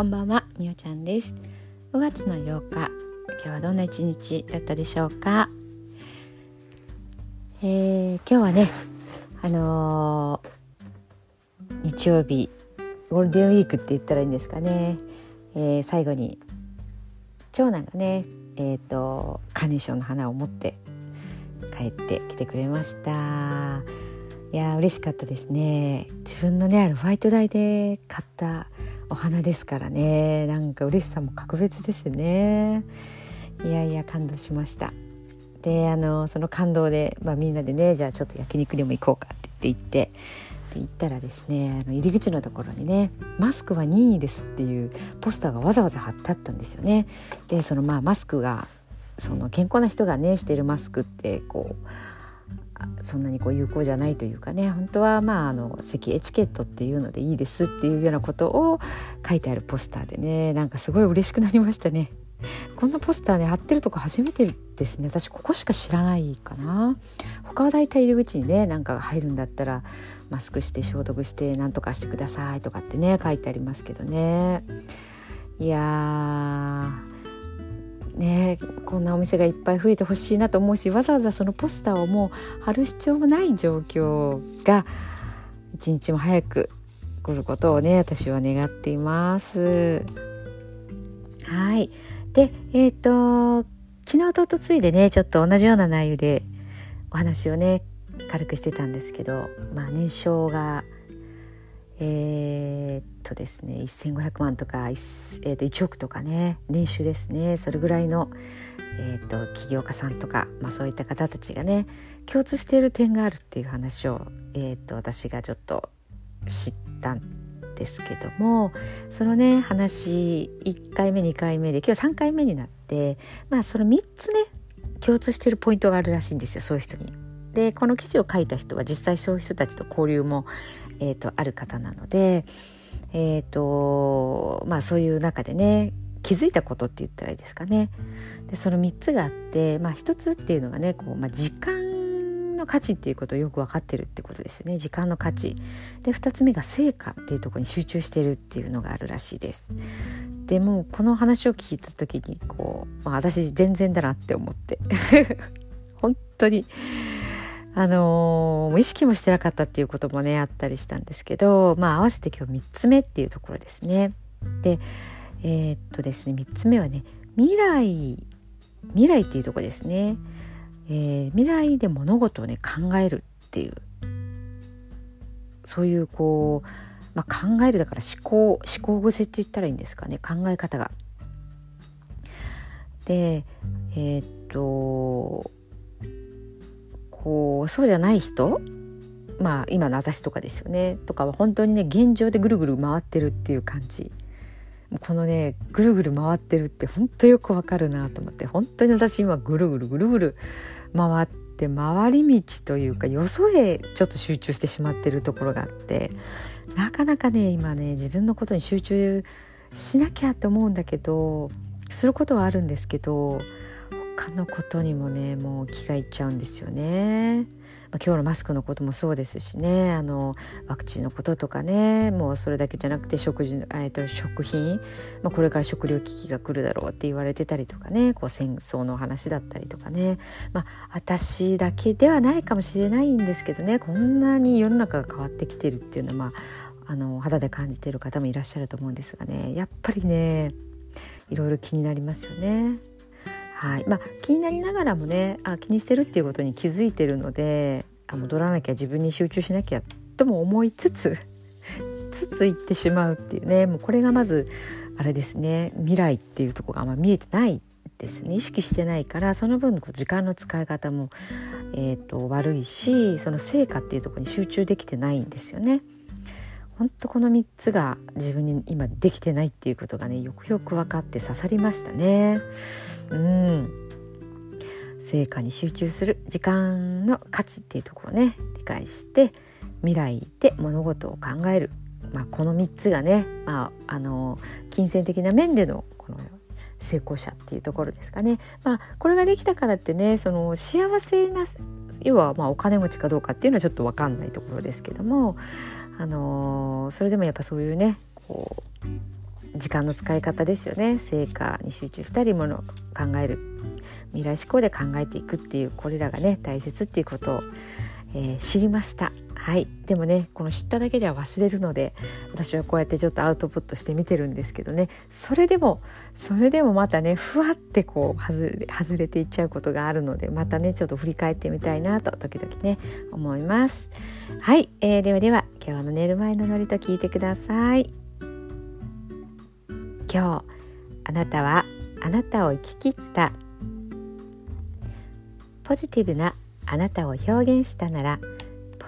こんばんは、みおちゃんです。5月の8日、今日はどんな一日だったでしょうか？えー、今日はね、あのー、日曜日ゴールデンウィークって言ったらいいんですかね、えー、最後に長男がねえっ、ー、とカーネーションの花を持って帰ってきてくれました。いや嬉しかったですね。自分のねあるファイト代で買ったお花ですからね。なんか嬉しさも格別ですね。いやいや感動しました。であのその感動で、まあ、みんなでねじゃあちょっと焼肉にも行こうかって言って行ってで行ったらですねあの入り口のところにね「マスクは任意です」っていうポスターがわざわざ貼ってあったんですよね。でそのまあマスクがその健康な人がねしているマスクってこうそんなにこう有効じゃないというかね本当はまああの席エチケットっていうのでいいですっていうようなことを書いてあるポスターでねなんかすごい嬉しくなりましたね。こんなポスターね貼ってるとこ初めてですね。私ここしか知らないかな。他はだいたい入り口にねなんか入るんだったらマスクして消毒して何とかしてくださいとかってね書いてありますけどね。いやねこんなお店がいっぱい増えてほしいなと思うしわざわざそのポスターをもう貼る必要もない状況が一日も早く来ることをね私は願っています。はいでえっ、ー、と昨日とおとついでねちょっと同じような内容でお話をね軽くしてたんですけどまあ年商がえー、っとですね1500万とか 1,、えー、と1億とかね年収ですねそれぐらいの、えー、っと起業家さんとか、まあ、そういった方たちがね共通している点があるっていう話を、えー、っと私がちょっと知ったんですけどもそのね話1回目2回目で今日3回目になってまあその3つね共通しているポイントがあるらしいんですよそういう人に。でこの記事を書いた人は実際そういう人たちと交流も、えーと、ある方なので、えーとまあ、そういう中でね気づいたことって言ったらいいですかね。でその3つがあって、まあ、1つっていうのがねこう、まあ、時間の価値っていうことをよく分かってるってことですよね時間の価値。で2つ目が成果っていうところに集中してるっていうのがあるらしいです。でもこの話を聞いた時にこう、まあ、私全然だなって思って 本当にあのー、意識もしてなかったっていうこともねあったりしたんですけどまあ合わせて今日3つ目っていうところですね。でえー、っとですね3つ目はね未来未来っていうとこですね、えー、未来で物事をね考えるっていうそういうこう、まあ、考えるだから思考思考癖って言ったらいいんですかね考え方が。でえー、っとこうそうじゃない人まあ今の私とかですよねとかは本当にね現状でぐるぐる回ってるっていう感じ。このねぐるぐる回ってるって本当よくわかるなと思って本当に私今ぐるぐるぐるぐる回って回り道というかよそへちょっと集中してしまってるところがあってなかなかね今ね自分のことに集中しなきゃって思うんだけどすることはあるんですけど他のことにもねもう気がいっちゃうんですよね。まあ、今日のマスクのこともそうですしね。あのワクチンのこととかねもうそれだけじゃなくて食事、えー、と食品、まあ、これから食料危機が来るだろうって言われてたりとかね。こう戦争の話だったりとかね、まあ、私だけではないかもしれないんですけどね。こんなに世の中が変わってきてるっていうのは、まあ、あの肌で感じてる方もいらっしゃると思うんですがね。やっぱりねいろいろ気になりますよね。はい。まあ、気になりながらもねあ気にしてるっていうことに気づいてるのであ戻らなきゃ自分に集中しなきゃとも思いつつ つついってしまうっていうね。もうこれがまずあれですね。未来っていうとこがあんま見えてないですね。意識してないからその分こう時間の使い方も、えーと、悪いしその成果っていうとこに集中できてないんですよね。本当この3つが自分に今できてないっていうことがねよくよく分かって刺さりましたね。うん成果に集中する時間の価値っていうところをね理解して未来で物事を考える、まあ、この3つがね、まあ、あの金銭的な面でのこの成功者っていうところですかね。まあ、これができたからってねその幸せな要はまお金持ちかどうかっていうのはちょっと分かんないところですけども、あのそれでもやっぱそういうねこう時間の使い方ですよね成果に集中したりもの考える未来志向で考えていくっていうこれらがね大切っていうことを、えー、知りましたはい。でもねこの知っただけじゃ忘れるので私はこうやってちょっとアウトプットして見てるんですけどね。それでもそれでもまたねふわってこう外れ外れていっちゃうことがあるのでまたねちょっと振り返ってみたいなと時々ね思います。はい、えー、ではでは今日の寝る前のノリと聞いてください。今日あなたはあなたを生き切った。ポジティブなあなたを表現したなら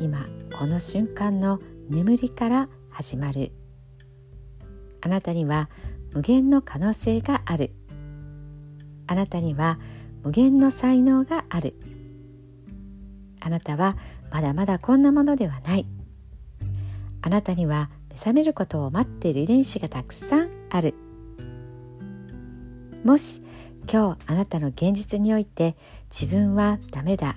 今この瞬間の眠りから始まる。あなたには無限の可能性がある。あなたには無限の才能がある。あなたはまだまだこんなものではない。あなたには目覚めることを待っている遺伝子がたくさんある。もし今日あなたの現実において自分はダメだ。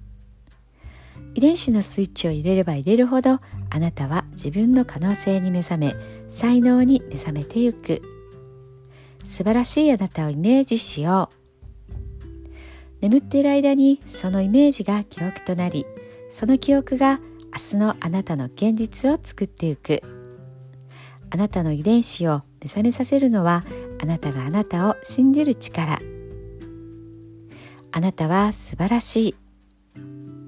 遺伝子のスイッチを入れれば入れるほどあなたは自分の可能性に目覚め才能に目覚めてゆく。素晴らしいあなたをイメージしよう。眠っている間にそのイメージが記憶となりその記憶が明日のあなたの現実を作っていく。あなたの遺伝子を目覚めさせるのはあなたがあなたを信じる力。あなたは素晴らしい。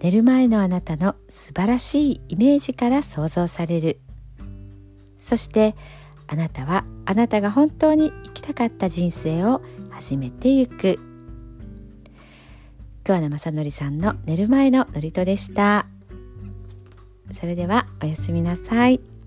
寝る前のあなたの素晴らしいイメージから想像される。そしてあなたはあなたが本当に生きたかった人生を始めてゆく。桑名正則さんの寝る前の祝詞でした。それではおやすみなさい。